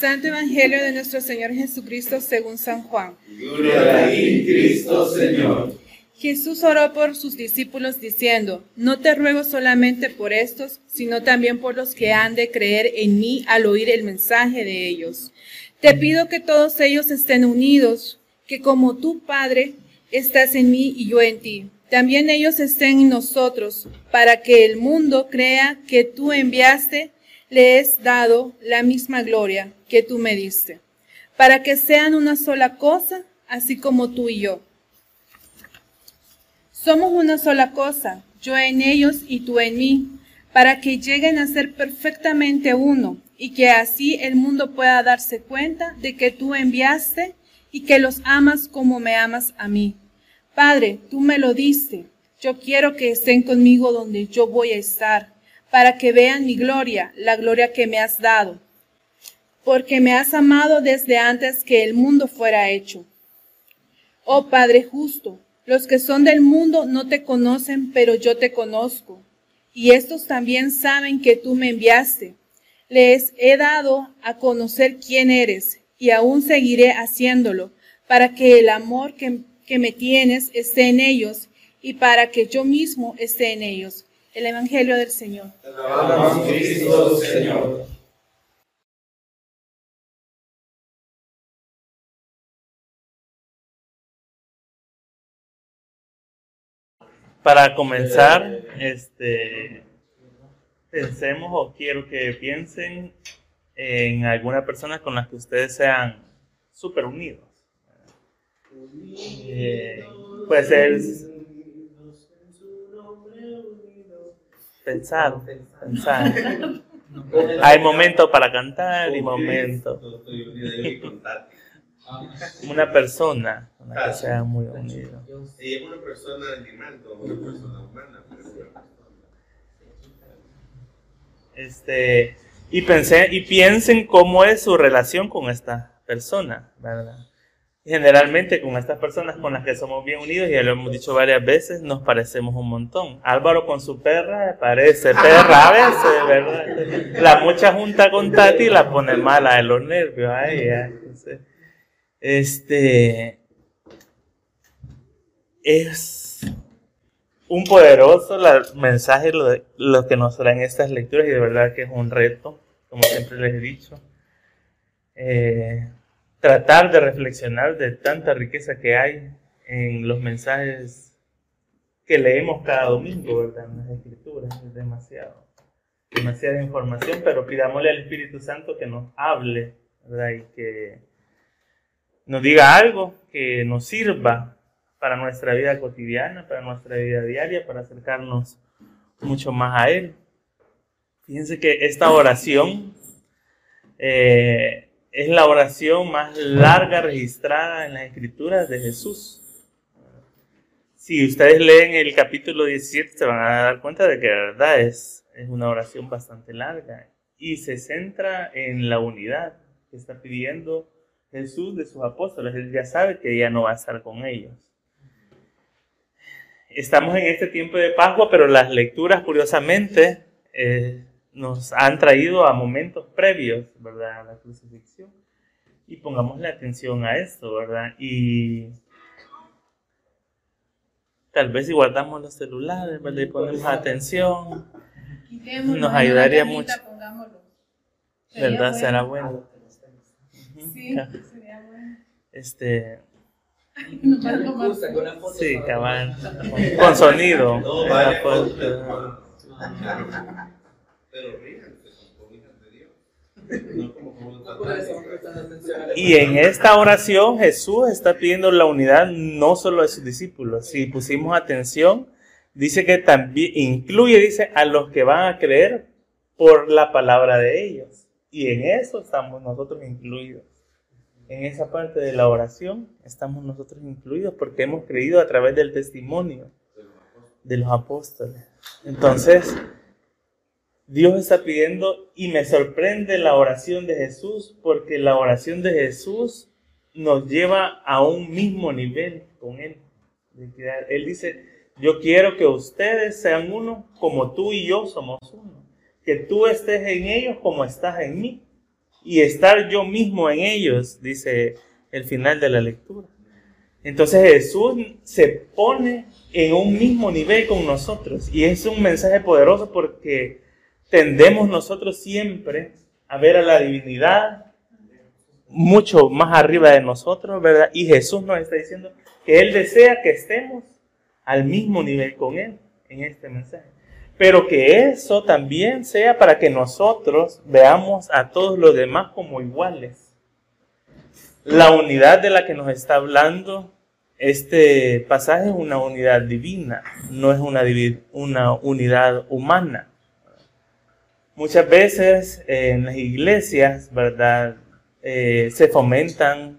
Santo Evangelio de nuestro Señor Jesucristo según San Juan. Gloria a ti, Cristo Señor. Jesús oró por sus discípulos diciendo, no te ruego solamente por estos, sino también por los que han de creer en mí al oír el mensaje de ellos. Te pido que todos ellos estén unidos, que como tú, Padre, estás en mí y yo en ti, también ellos estén en nosotros, para que el mundo crea que tú enviaste, le has dado la misma gloria que tú me diste, para que sean una sola cosa, así como tú y yo. Somos una sola cosa, yo en ellos y tú en mí, para que lleguen a ser perfectamente uno y que así el mundo pueda darse cuenta de que tú enviaste y que los amas como me amas a mí. Padre, tú me lo diste, yo quiero que estén conmigo donde yo voy a estar, para que vean mi gloria, la gloria que me has dado, porque me has amado desde antes que el mundo fuera hecho. Oh Padre justo, los que son del mundo no te conocen, pero yo te conozco. Y estos también saben que tú me enviaste. Les he dado a conocer quién eres y aún seguiré haciéndolo para que el amor que, que me tienes esté en ellos y para que yo mismo esté en ellos. El Evangelio del Señor. Alabamos Cristo Señor. Para comenzar, este, pensemos o quiero que piensen en alguna persona con la que ustedes sean súper unidos. Eh, puede ser pensar, pensar. Hay momentos para cantar y momentos. Una persona la que sean muy unidos. Y es una persona animal, una persona humana, pero es una persona. Este, y, pensé, y piensen cómo es su relación con esta persona, ¿verdad? Generalmente con estas personas con las que somos bien unidos, ya lo hemos dicho varias veces, nos parecemos un montón. Álvaro con su perra parece perra a veces, ¿verdad? La mucha junta con Tati la pone mala de los nervios este es un poderoso la- mensaje lo, de- lo que nos traen estas lecturas y de verdad que es un reto, como siempre les he dicho. Eh, tratar de reflexionar de tanta riqueza que hay en los mensajes que leemos cada domingo, ¿verdad? En las escrituras, es demasiado, demasiada información, pero pidámosle al Espíritu Santo que nos hable, ¿verdad? Y que nos diga algo que nos sirva para nuestra vida cotidiana, para nuestra vida diaria, para acercarnos mucho más a Él. Fíjense que esta oración eh, es la oración más larga registrada en las escrituras de Jesús. Si ustedes leen el capítulo 17 se van a dar cuenta de que de verdad es, es una oración bastante larga y se centra en la unidad que está pidiendo Jesús de sus apóstoles. Él ya sabe que ya no va a estar con ellos. Estamos en este tiempo de Pascua, pero las lecturas, curiosamente, eh, nos han traído a momentos previos, ¿verdad? A la crucifixión. Y pongámosle atención a esto, ¿verdad? Y tal vez si guardamos los celulares, ¿verdad? Y ponemos atención, Nos ayudaría mucho. ¿verdad? Será bueno. Sí, sería bueno. Este, sí, cabal. Con sonido. No, ¿verdad? Pero ríganse, son hijas de Dios. No como como Y en esta oración Jesús está pidiendo la unidad no solo de sus discípulos. Si pusimos atención, dice que también incluye, dice, a los que van a creer por la palabra de ellos. Y en eso estamos nosotros incluidos. En esa parte de la oración estamos nosotros incluidos porque hemos creído a través del testimonio de los apóstoles. Entonces, Dios está pidiendo y me sorprende la oración de Jesús porque la oración de Jesús nos lleva a un mismo nivel con Él. Él dice, yo quiero que ustedes sean uno como tú y yo somos uno. Que tú estés en ellos como estás en mí. y estar yo mismo en ellos, dice el final de la lectura. Entonces Jesús se pone en un mismo nivel con nosotros y es un mensaje poderoso porque tendemos nosotros siempre a ver a la divinidad mucho más arriba de nosotros, ¿verdad? Y Jesús nos está diciendo que Él desea que estemos al mismo nivel con Él en este mensaje. Pero que eso también sea para que nosotros veamos a todos los demás como iguales la unidad de la que nos está hablando este pasaje es una unidad divina, no es una, una unidad humana. Muchas veces en las iglesias, ¿verdad? Eh, se fomentan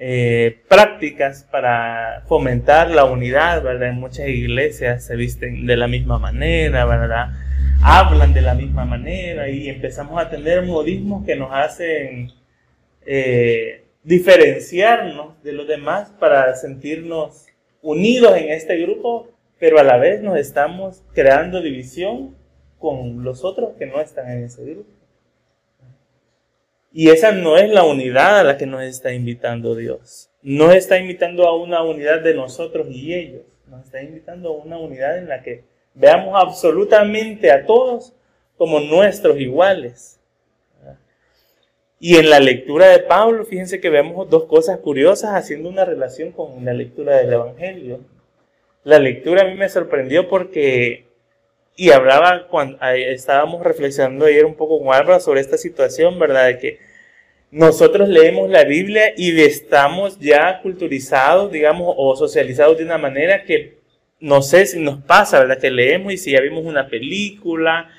eh, prácticas para fomentar la unidad, ¿verdad? En muchas iglesias se visten de la misma manera, ¿verdad? Hablan de la misma manera y empezamos a tener modismos que nos hacen eh, diferenciarnos de los demás para sentirnos unidos en este grupo, pero a la vez nos estamos creando división con los otros que no están en ese grupo. Y esa no es la unidad a la que nos está invitando Dios. No está invitando a una unidad de nosotros y ellos. Nos está invitando a una unidad en la que veamos absolutamente a todos como nuestros iguales. Y en la lectura de Pablo, fíjense que vemos dos cosas curiosas haciendo una relación con la lectura del Evangelio. La lectura a mí me sorprendió porque, y hablaba cuando estábamos reflexionando ayer un poco con Álvaro sobre esta situación, ¿verdad? De que nosotros leemos la Biblia y estamos ya culturizados, digamos, o socializados de una manera que no sé si nos pasa, ¿verdad? Que leemos y si ya vimos una película,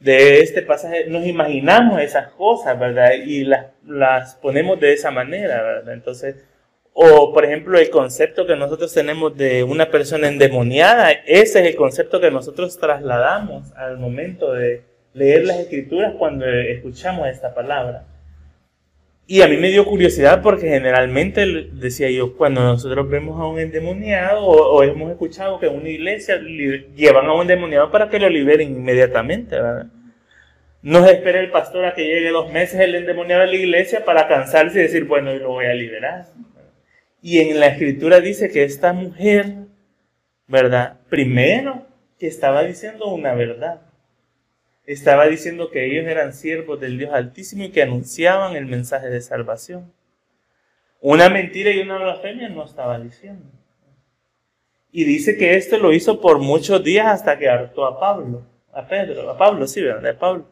de este pasaje nos imaginamos esas cosas, ¿verdad? Y las, las ponemos de esa manera, ¿verdad? Entonces, o por ejemplo el concepto que nosotros tenemos de una persona endemoniada, ese es el concepto que nosotros trasladamos al momento de leer las escrituras cuando escuchamos esta palabra. Y a mí me dio curiosidad porque generalmente, decía yo, cuando nosotros vemos a un endemoniado o, hemos escuchado que en una iglesia llevan a un endemoniado para que lo liberen inmediatamente, ¿verdad? No se espera el pastor a que llegue dos meses el endemoniado a la iglesia para cansarse y decir, bueno, yo lo voy a liberar. Y en la escritura dice que esta mujer, ¿verdad? Primero que estaba diciendo una verdad estaba diciendo que ellos eran siervos del Dios Altísimo y que anunciaban el mensaje de salvación. Una mentira y una blasfemia no estaba diciendo. Y dice que esto lo hizo por muchos días hasta que hartó a Pablo, a Pedro, a Pablo, sí, ¿verdad? A Pablo.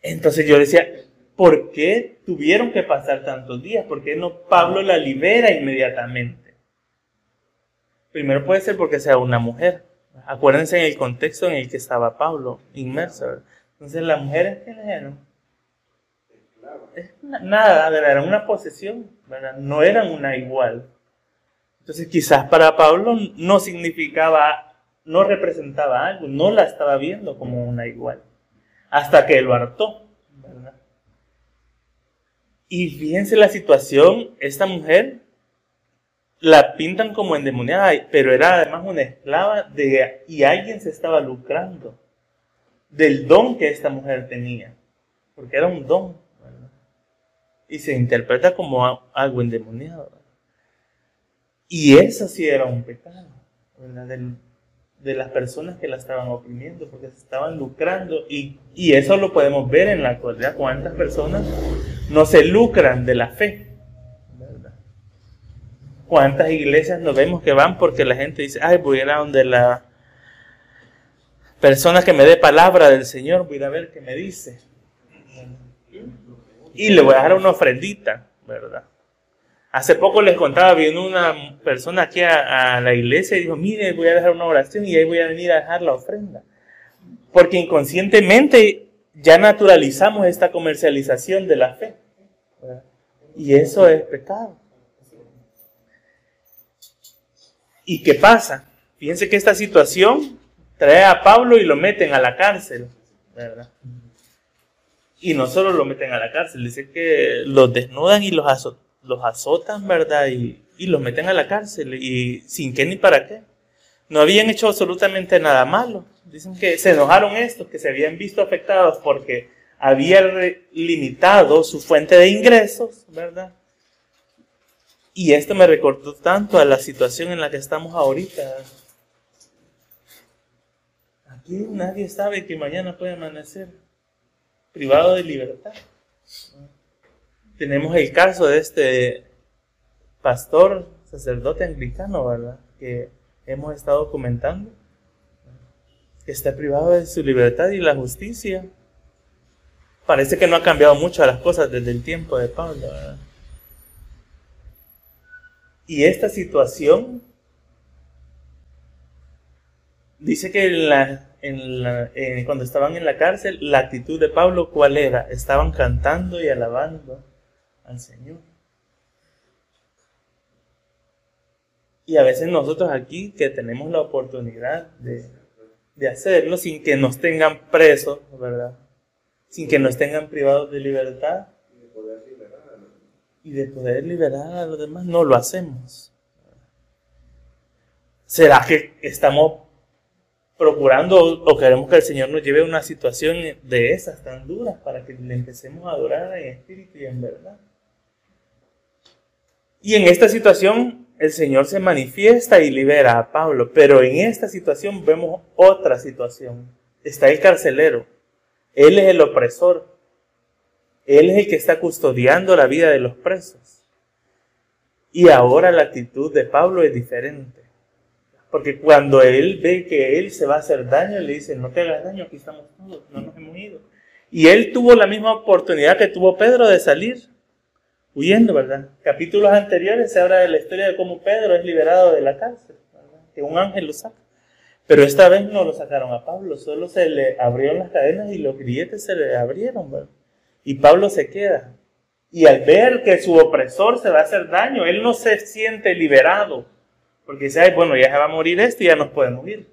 Entonces yo decía, ¿por qué tuvieron que pasar tantos días? ¿Por qué no Pablo la libera inmediatamente? Primero puede ser porque sea una mujer. Acuérdense en el contexto en el que estaba Pablo, inmerso. Entonces las mujeres que le dieron nada, era una posesión, no eran una igual. Entonces quizás para Pablo no significaba, no representaba algo, no la estaba viendo como una igual, hasta que lo hartó. Y fíjense la situación, esta mujer la pintan como endemoniada, pero era además una esclava de, y alguien se estaba lucrando del don que esta mujer tenía, porque era un don, y se interpreta como algo endemoniado. Y eso sí era un pecado, de, las personas que la estaban oprimiendo, porque se estaban lucrando, y, y eso lo podemos ver en la actualidad, cuántas personas no se lucran de la fe ¿Cuántas iglesias nos vemos que van porque la gente dice, ay, voy a ir a donde la persona que me dé palabra del Señor, voy a ver qué me dice? Y le voy a dejar una ofrendita, ¿verdad? Hace poco les contaba, vino una persona aquí a, la iglesia y dijo, mire, voy a dejar una oración y ahí voy a venir a dejar la ofrenda. Porque inconscientemente ya naturalizamos esta comercialización de la fe. Y eso es pecado. ¿Y qué pasa? Fíjense que esta situación trae a Pablo y lo meten a la cárcel, ¿verdad? Y no solo lo meten a la cárcel, dice que los desnudan y los, azotan, ¿verdad? Y, y los meten a la cárcel y sin qué ni para qué. No habían hecho absolutamente nada malo. Dicen que se enojaron estos, que se habían visto afectados porque había limitado su fuente de ingresos, ¿verdad? Y esto me recordó tanto a la situación en la que estamos ahorita. Aquí nadie sabe que mañana puede amanecer privado de libertad. Tenemos el caso de este pastor, sacerdote anglicano, ¿verdad? Que hemos estado comentando, que está privado de su libertad y la justicia. Parece que no ha cambiado mucho las cosas desde el tiempo de Pablo, ¿verdad? Y esta situación dice que cuando estaban en la cárcel, la actitud de Pablo, ¿cuál era? Estaban cantando y alabando al Señor. Y a veces nosotros aquí que tenemos la oportunidad de, de hacerlo sin que nos tengan presos, ¿verdad? Sin que nos tengan privados de libertad y de poder liberar a los demás, no lo hacemos. ¿Será que estamos procurando o queremos que el Señor nos lleve a una situación de esas tan duras para que le empecemos a adorar en espíritu y en verdad? Y en esta situación el Señor se manifiesta y libera a Pablo, pero en esta situación vemos otra situación. Está el carcelero, él es el opresor, él es el que está custodiando la vida de los presos. Y ahora la actitud de Pablo es diferente. Porque cuando él ve que él se va a hacer daño, le dice, no te hagas daño, aquí estamos todos, no nos hemos ido. Y él tuvo la misma oportunidad que tuvo Pedro de salir huyendo, ¿verdad? Capítulos anteriores se habla de la historia de cómo Pedro es liberado de la cárcel, que un ángel lo saca. Pero esta vez no lo sacaron a Pablo, solo se le abrieron las cadenas y los grilletes se le abrieron, ¿verdad? Y Pablo se queda. Y al ver que su opresor se va a hacer daño, él no se siente liberado. Porque dice, Ay, bueno, ya se va a morir este y ya nos podemos ir.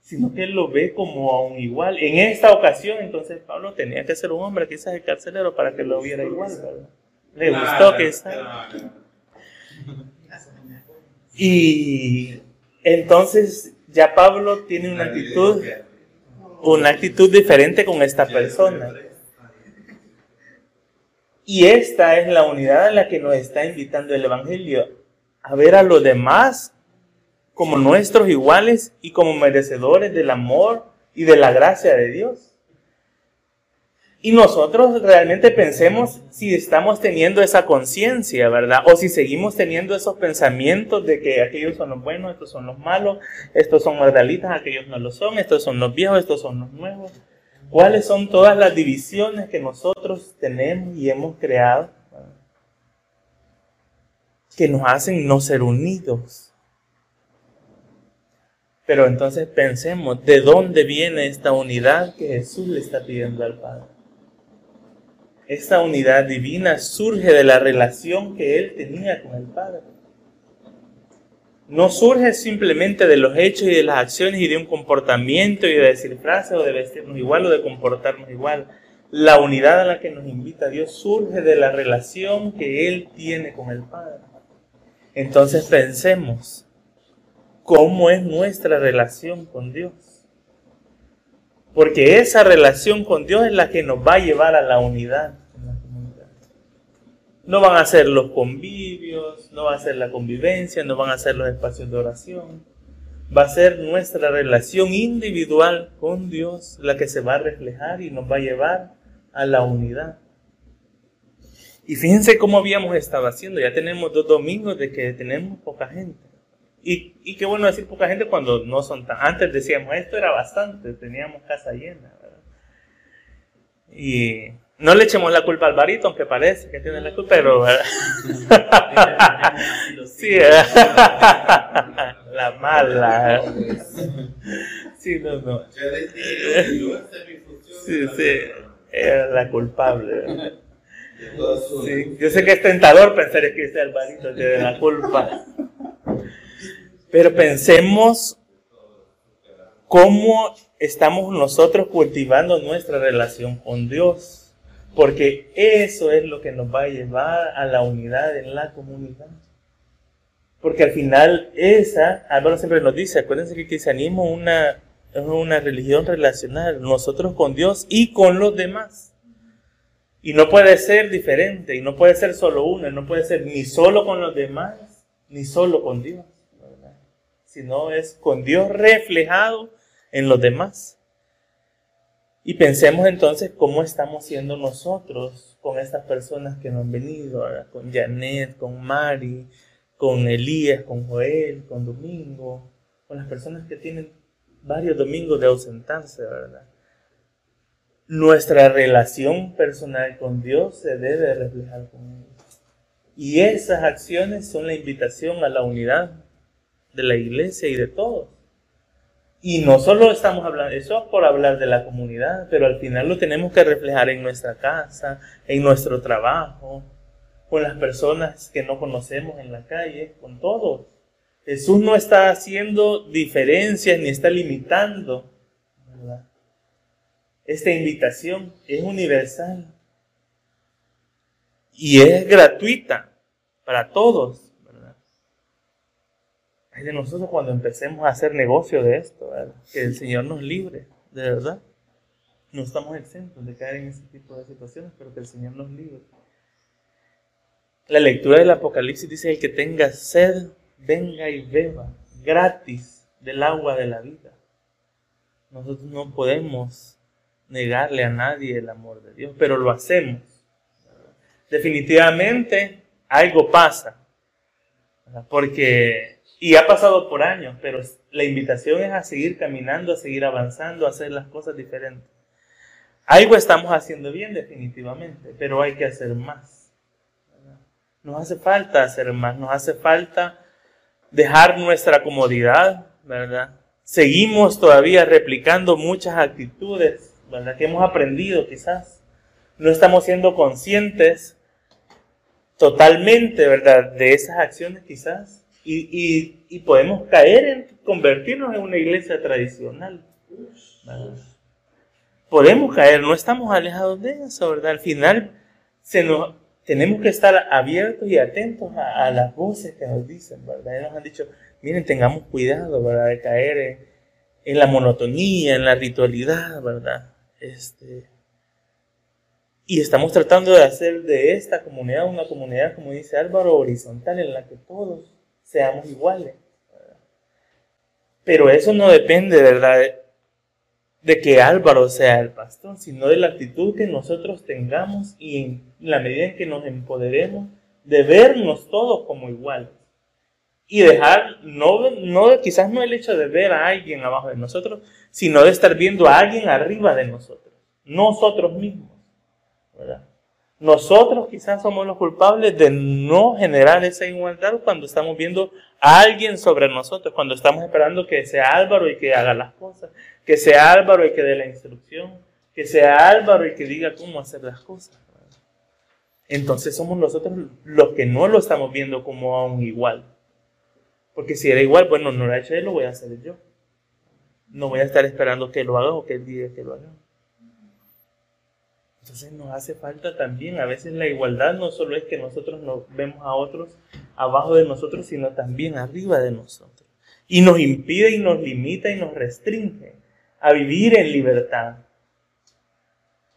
Sino que él lo ve como a un igual. En esta ocasión, entonces Pablo tenía que ser un hombre, quizás el carcelero, para que lo viera igual. Le gustó que Y entonces ya Pablo tiene una actitud, una actitud diferente con esta persona. Y esta es la unidad a la que nos está invitando el Evangelio, a ver a los demás como nuestros iguales y como merecedores del amor y de la gracia de Dios. Y nosotros realmente pensemos si estamos teniendo esa conciencia, ¿verdad? O si seguimos teniendo esos pensamientos de que aquellos son los buenos, estos son los malos, estos son magdalitas, aquellos no lo son, estos son los viejos, estos son los nuevos cuáles son todas las divisiones que nosotros tenemos y hemos creado que nos hacen no ser unidos. Pero entonces pensemos, ¿de dónde viene esta unidad que Jesús le está pidiendo al Padre? Esta unidad divina surge de la relación que Él tenía con el Padre no surge simplemente de los hechos y de las acciones y de un comportamiento y de decir frases o de vestirnos igual o de comportarnos igual. La unidad a la que nos invita Dios surge de la relación que Él tiene con el Padre. Entonces pensemos, ¿cómo es nuestra relación con Dios? Porque esa relación con Dios es la que nos va a llevar a la unidad. No van a ser los convivios, no va a ser la convivencia, no van a ser los espacios de oración. Va a ser nuestra relación individual con Dios la que se va a reflejar y nos va a llevar a la unidad. Y fíjense cómo habíamos estado haciendo. Ya tenemos dos domingos de que tenemos poca gente. Y, y qué bueno decir poca gente cuando no son tan... Antes decíamos, esto era bastante, teníamos casa llena. ¿verdad? Y no le echemos la culpa al barito, aunque parece que tiene la culpa, pero... sí, la mala. Sí, no, no. Sí, sí, era la culpable. Sí, yo sé que es tentador pensar que es el barito tiene la culpa. Pero pensemos cómo estamos nosotros cultivando nuestra relación con Dios. Porque eso es lo que nos va a llevar a la unidad en la comunidad. Porque al final esa, Álvaro siempre nos dice, acuérdense que el cristianismo una, Es una religión relacional, nosotros con Dios y con los demás. Y no puede ser diferente, y no puede ser solo uno, no puede ser ni solo con los demás, ni solo con Dios, sino es con Dios reflejado en los demás. Y pensemos entonces cómo estamos siendo nosotros con estas personas que nos han venido, con Janet, con Mari, con Elías, con Joel, con Domingo, con las personas que tienen varios domingos de ausentarse, ¿verdad? Nuestra relación personal con Dios se debe reflejar con Él. Y esas acciones son la invitación a la unidad de la iglesia y de todos. Y no solo estamos hablando, eso por hablar de la comunidad, pero al final lo tenemos que reflejar en nuestra casa, en nuestro trabajo, con las personas que no conocemos en la calle, con todos. Jesús no está haciendo diferencias ni está limitando. Esta invitación es universal y es gratuita para todos de nosotros cuando empecemos a hacer negocio de esto, que el Señor nos libre, de verdad. No estamos exentos de caer en ese tipo de situaciones, pero que el Señor nos libre. La lectura del Apocalipsis dice, el que tenga sed, venga y beba gratis del agua de la vida. Nosotros no podemos negarle a nadie el amor de Dios, pero lo hacemos. Definitivamente algo pasa, porque y ha pasado por años, pero la invitación es a seguir caminando, a seguir avanzando, a hacer las cosas diferentes. Algo estamos haciendo bien definitivamente, pero hay que hacer más. Nos hace falta hacer más, nos hace falta dejar nuestra comodidad, ¿verdad? Seguimos todavía replicando muchas actitudes, ¿verdad? Que hemos aprendido quizás. No estamos siendo conscientes totalmente, ¿verdad? De esas acciones quizás y, podemos caer en convertirnos en una iglesia tradicional. Podemos caer, no estamos alejados de eso, ¿verdad? Al final se nos, tenemos que estar abiertos y atentos a, las voces que nos dicen, ¿verdad? Y nos han dicho, miren, tengamos cuidado, ¿verdad? De caer en, en la monotonía, en la ritualidad, ¿verdad? Este, y estamos tratando de hacer de esta comunidad una comunidad, como dice Álvaro, horizontal, en la que todos seamos iguales. Pero eso no depende, ¿verdad? De que Álvaro sea el pastor, sino de la actitud que nosotros tengamos y en la medida en que nos empoderemos de vernos todos como iguales. Y dejar, no, no, quizás no el hecho de ver a alguien abajo de nosotros, sino de estar viendo a alguien arriba de nosotros, nosotros mismos. Nosotros quizás somos los culpables de no generar esa igualdad cuando estamos viendo a alguien sobre nosotros, cuando estamos esperando que sea Álvaro y que haga las cosas, que sea Álvaro y que dé la instrucción, que sea Álvaro y que diga cómo hacer las cosas. Entonces somos nosotros los que no lo estamos viendo como a un igual. Porque si era igual, bueno, no lo ha hecho él, lo voy a hacer yo. No voy a estar esperando que lo haga o que él diga que lo haga. Entonces nos hace falta también, a veces la igualdad no solo es que nosotros nos vemos a otros abajo de nosotros, sino también arriba de nosotros. Y nos impide y nos limita y nos restringe a vivir en libertad.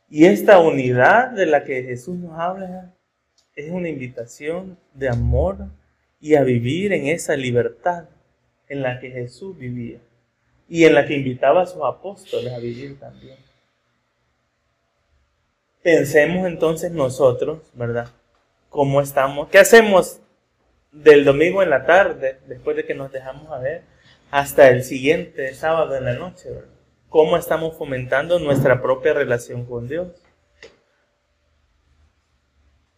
Y esta unidad de la que Jesús nos habla es una invitación de amor y a vivir en esa libertad en la que Jesús vivía y en la que invitaba a sus apóstoles a vivir también. Pensemos entonces nosotros, ¿verdad? ¿Cómo estamos? ¿Qué hacemos del domingo en la tarde, después de que nos dejamos a ver, hasta el siguiente sábado en la noche, ¿verdad? ¿Cómo estamos fomentando nuestra propia relación con Dios?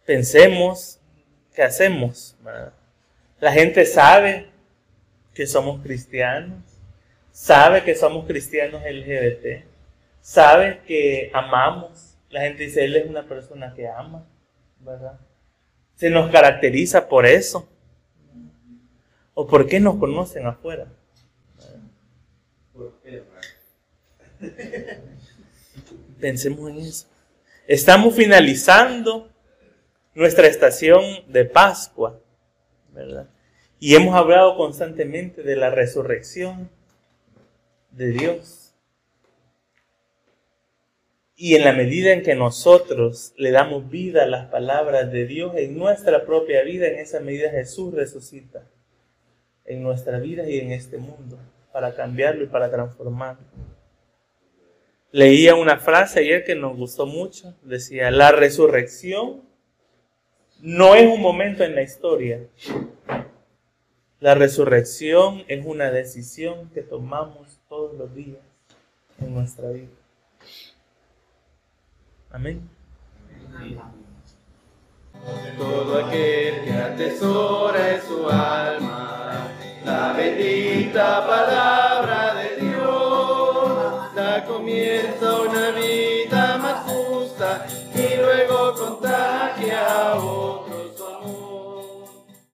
Pensemos, ¿qué hacemos? La gente sabe que somos cristianos, sabe que somos cristianos LGBT, sabe que amamos la gente dice, él es una persona que ama, ¿verdad? Se nos caracteriza por eso. ¿O por qué nos conocen afuera? Pensemos en eso. Estamos finalizando nuestra estación de Pascua, ¿verdad? Y hemos hablado constantemente de la resurrección de Dios. Y en la medida en que nosotros le damos vida a las palabras de Dios en nuestra propia vida, en esa medida Jesús resucita en nuestra vida y en este mundo para cambiarlo y para transformarlo. Leía una frase ayer que nos gustó mucho. Decía, la resurrección no es un momento en la historia. La resurrección es una decisión que tomamos todos los días en nuestra vida. Amén. Todo aquel que atesora en su alma la bendita palabra